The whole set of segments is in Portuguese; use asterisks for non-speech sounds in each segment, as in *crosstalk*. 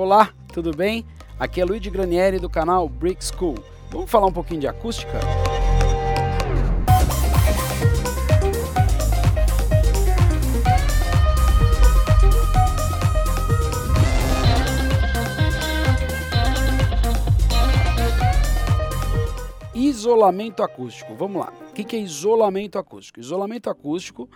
Olá, tudo bem? Aqui é Luigi Granieri do canal Brick School. Vamos falar um pouquinho de acústica? Isolamento acústico. Vamos lá. O que é isolamento acústico? Isolamento acústico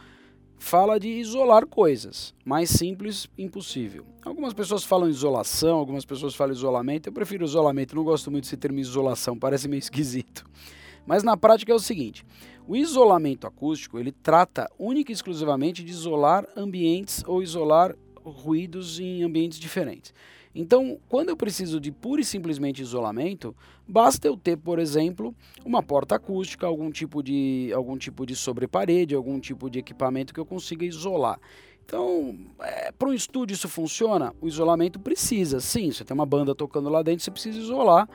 fala de isolar coisas. Mais simples, impossível. Algumas pessoas falam isolação, algumas pessoas falam isolamento. Eu prefiro isolamento, não gosto muito desse termo isolação, parece meio *laughs* esquisito. Mas na prática é o seguinte: o isolamento acústico ele trata única e exclusivamente de isolar ambientes ou isolar ruídos em ambientes diferentes. Então, quando eu preciso de pura e simplesmente isolamento, basta eu ter, por exemplo, uma porta acústica, algum tipo de, algum tipo de sobreparede, algum tipo de equipamento que eu consiga isolar. Então, é, para um estúdio isso funciona? O isolamento precisa, sim. Você tem uma banda tocando lá dentro, você precisa isolar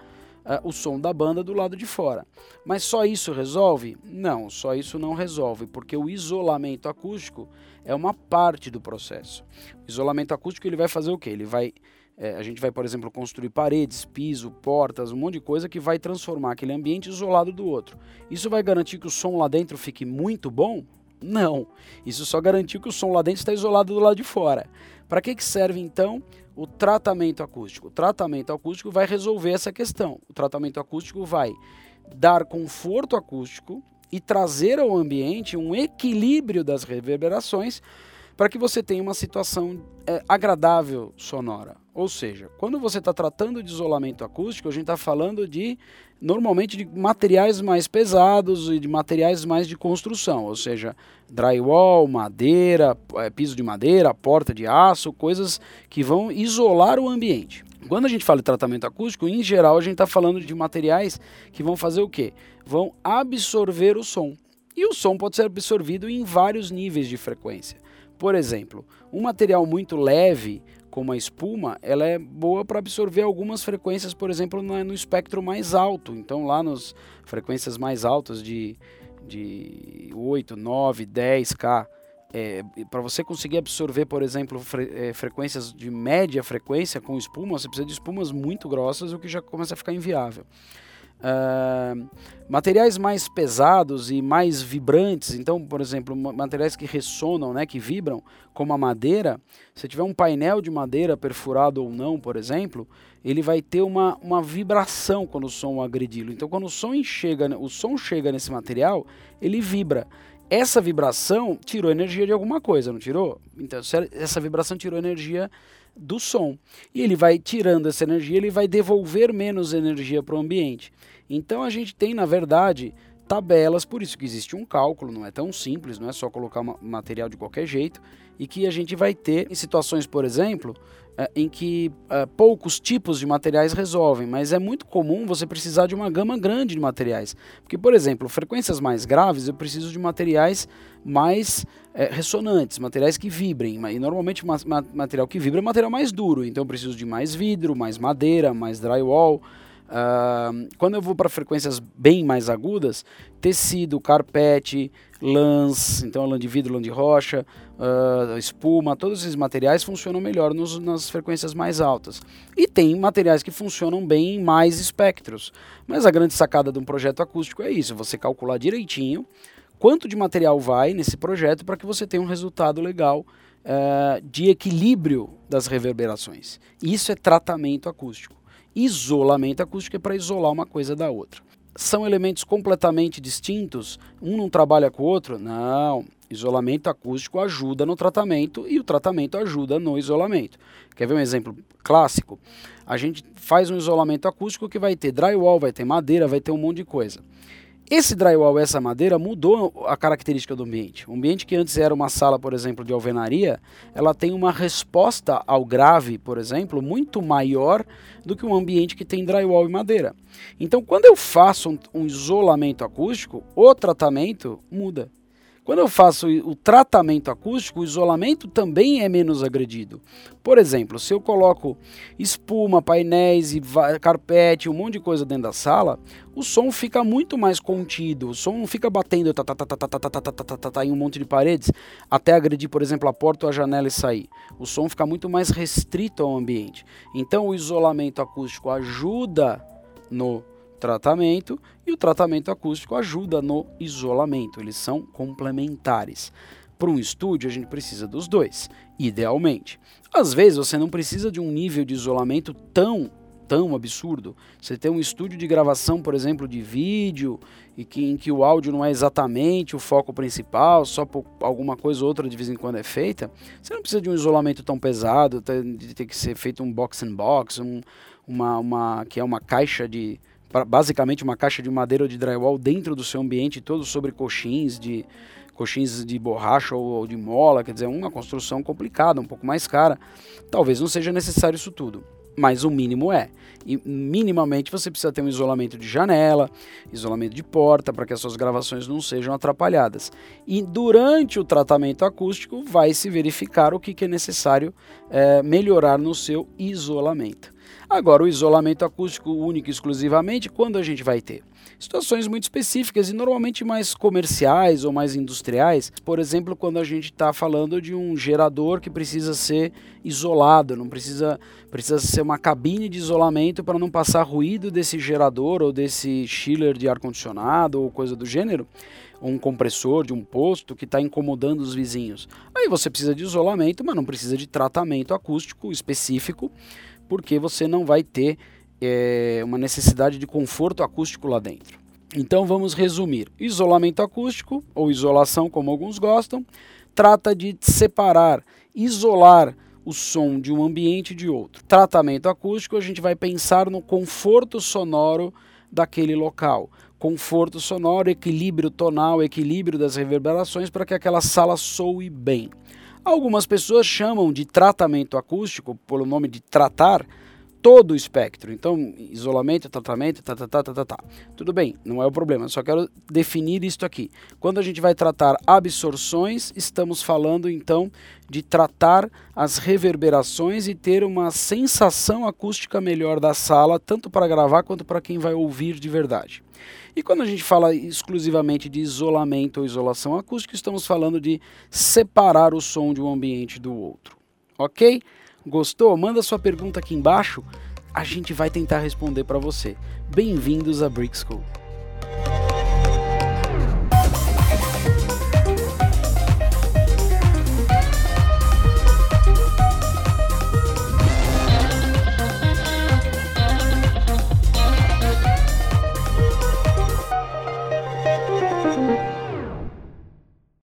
uh, o som da banda do lado de fora. Mas só isso resolve? Não, só isso não resolve, porque o isolamento acústico é uma parte do processo. O isolamento acústico ele vai fazer o quê? Ele vai é, a gente vai, por exemplo, construir paredes, piso, portas, um monte de coisa que vai transformar aquele ambiente isolado do outro. Isso vai garantir que o som lá dentro fique muito bom? Não. Isso só garantiu que o som lá dentro está isolado do lado de fora. Para que, que serve então o tratamento acústico? O tratamento acústico vai resolver essa questão. O tratamento acústico vai dar conforto acústico e trazer ao ambiente um equilíbrio das reverberações para que você tenha uma situação é, agradável sonora. Ou seja, quando você está tratando de isolamento acústico, a gente está falando de normalmente de materiais mais pesados e de materiais mais de construção, ou seja, drywall, madeira, é, piso de madeira, porta de aço, coisas que vão isolar o ambiente. Quando a gente fala de tratamento acústico, em geral a gente está falando de materiais que vão fazer o quê? Vão absorver o som. E o som pode ser absorvido em vários níveis de frequência. Por exemplo, um material muito leve, como a espuma, ela é boa para absorver algumas frequências, por exemplo, no espectro mais alto. Então, lá nas frequências mais altas de, de 8, 9, 10K, é, para você conseguir absorver, por exemplo, fre é, frequências de média frequência com espuma, você precisa de espumas muito grossas, o que já começa a ficar inviável. Uh, materiais mais pesados e mais vibrantes, então, por exemplo, materiais que ressonam, né, que vibram, como a madeira, se tiver um painel de madeira perfurado ou não, por exemplo, ele vai ter uma, uma vibração quando o som agredi-lo. Então, quando o som chega, o som chega nesse material, ele vibra. Essa vibração tirou energia de alguma coisa, não tirou? Então, essa vibração tirou energia do som. E ele vai tirando essa energia, ele vai devolver menos energia para o ambiente. Então a gente tem, na verdade, tabelas, por isso que existe um cálculo, não é tão simples, não é só colocar material de qualquer jeito, e que a gente vai ter em situações, por exemplo, em que é, poucos tipos de materiais resolvem, mas é muito comum você precisar de uma gama grande de materiais. Porque, por exemplo, frequências mais graves eu preciso de materiais mais é, ressonantes, materiais que vibrem. E normalmente ma material que vibra é material mais duro, então eu preciso de mais vidro, mais madeira, mais drywall. Uh, quando eu vou para frequências bem mais agudas, tecido, carpete, lãs, então lã de vidro, lã de rocha, uh, espuma, todos esses materiais funcionam melhor nos, nas frequências mais altas. E tem materiais que funcionam bem em mais espectros. Mas a grande sacada de um projeto acústico é isso: você calcular direitinho quanto de material vai nesse projeto para que você tenha um resultado legal uh, de equilíbrio das reverberações. Isso é tratamento acústico. Isolamento acústico é para isolar uma coisa da outra. São elementos completamente distintos? Um não trabalha com o outro? Não. Isolamento acústico ajuda no tratamento e o tratamento ajuda no isolamento. Quer ver um exemplo clássico? A gente faz um isolamento acústico que vai ter drywall, vai ter madeira, vai ter um monte de coisa. Esse drywall, essa madeira, mudou a característica do ambiente. O ambiente que antes era uma sala, por exemplo, de alvenaria, ela tem uma resposta ao grave, por exemplo, muito maior do que um ambiente que tem drywall e madeira. Então, quando eu faço um, um isolamento acústico, o tratamento muda. Quando eu faço o tratamento acústico, o isolamento também é menos agredido. Por exemplo, se eu coloco espuma, painéis e carpete, um monte de coisa dentro da sala, o som fica muito mais contido. O som não fica batendo em um monte de paredes até agredir, por exemplo, a porta ou a janela e sair. O som fica muito mais restrito ao ambiente. Então, o isolamento acústico ajuda no tratamento e o tratamento acústico ajuda no isolamento, eles são complementares. Para um estúdio, a gente precisa dos dois, idealmente. Às vezes, você não precisa de um nível de isolamento tão tão absurdo. Você tem um estúdio de gravação, por exemplo, de vídeo, e que, em que o áudio não é exatamente o foco principal, só por alguma coisa ou outra de vez em quando é feita. Você não precisa de um isolamento tão pesado, de ter que ser feito um box and box, um, uma, uma, que é uma caixa de basicamente uma caixa de madeira ou de drywall dentro do seu ambiente, todo sobre coxins de coxins de borracha ou, ou de mola, quer dizer, uma construção complicada, um pouco mais cara. Talvez não seja necessário isso tudo mas o mínimo é. E minimamente você precisa ter um isolamento de janela, isolamento de porta, para que as suas gravações não sejam atrapalhadas. E durante o tratamento acústico vai se verificar o que, que é necessário é, melhorar no seu isolamento. Agora, o isolamento acústico único exclusivamente, quando a gente vai ter? Situações muito específicas e normalmente mais comerciais ou mais industriais. Por exemplo, quando a gente está falando de um gerador que precisa ser isolado, não precisa, precisa ser uma cabine de isolamento para não passar ruído desse gerador ou desse chiller de ar-condicionado ou coisa do gênero um compressor de um posto que está incomodando os vizinhos. Aí você precisa de isolamento, mas não precisa de tratamento acústico específico porque você não vai ter é, uma necessidade de conforto acústico lá dentro. Então vamos resumir: isolamento acústico, ou isolação, como alguns gostam, trata de separar, isolar o som de um ambiente de outro. Tratamento acústico, a gente vai pensar no conforto sonoro daquele local. Conforto sonoro, equilíbrio tonal, equilíbrio das reverberações para que aquela sala soe bem. Algumas pessoas chamam de tratamento acústico, pelo nome de tratar, todo o espectro. Então, isolamento, tratamento, tá, tá, tá, tá, tá, tá. Tudo bem, não é o problema, só quero definir isto aqui. Quando a gente vai tratar absorções, estamos falando então de tratar as reverberações e ter uma sensação acústica melhor da sala, tanto para gravar quanto para quem vai ouvir de verdade. E quando a gente fala exclusivamente de isolamento ou isolação acústica, estamos falando de separar o som de um ambiente do outro. Ok? Gostou? Manda sua pergunta aqui embaixo, a gente vai tentar responder para você. Bem-vindos a Brick School.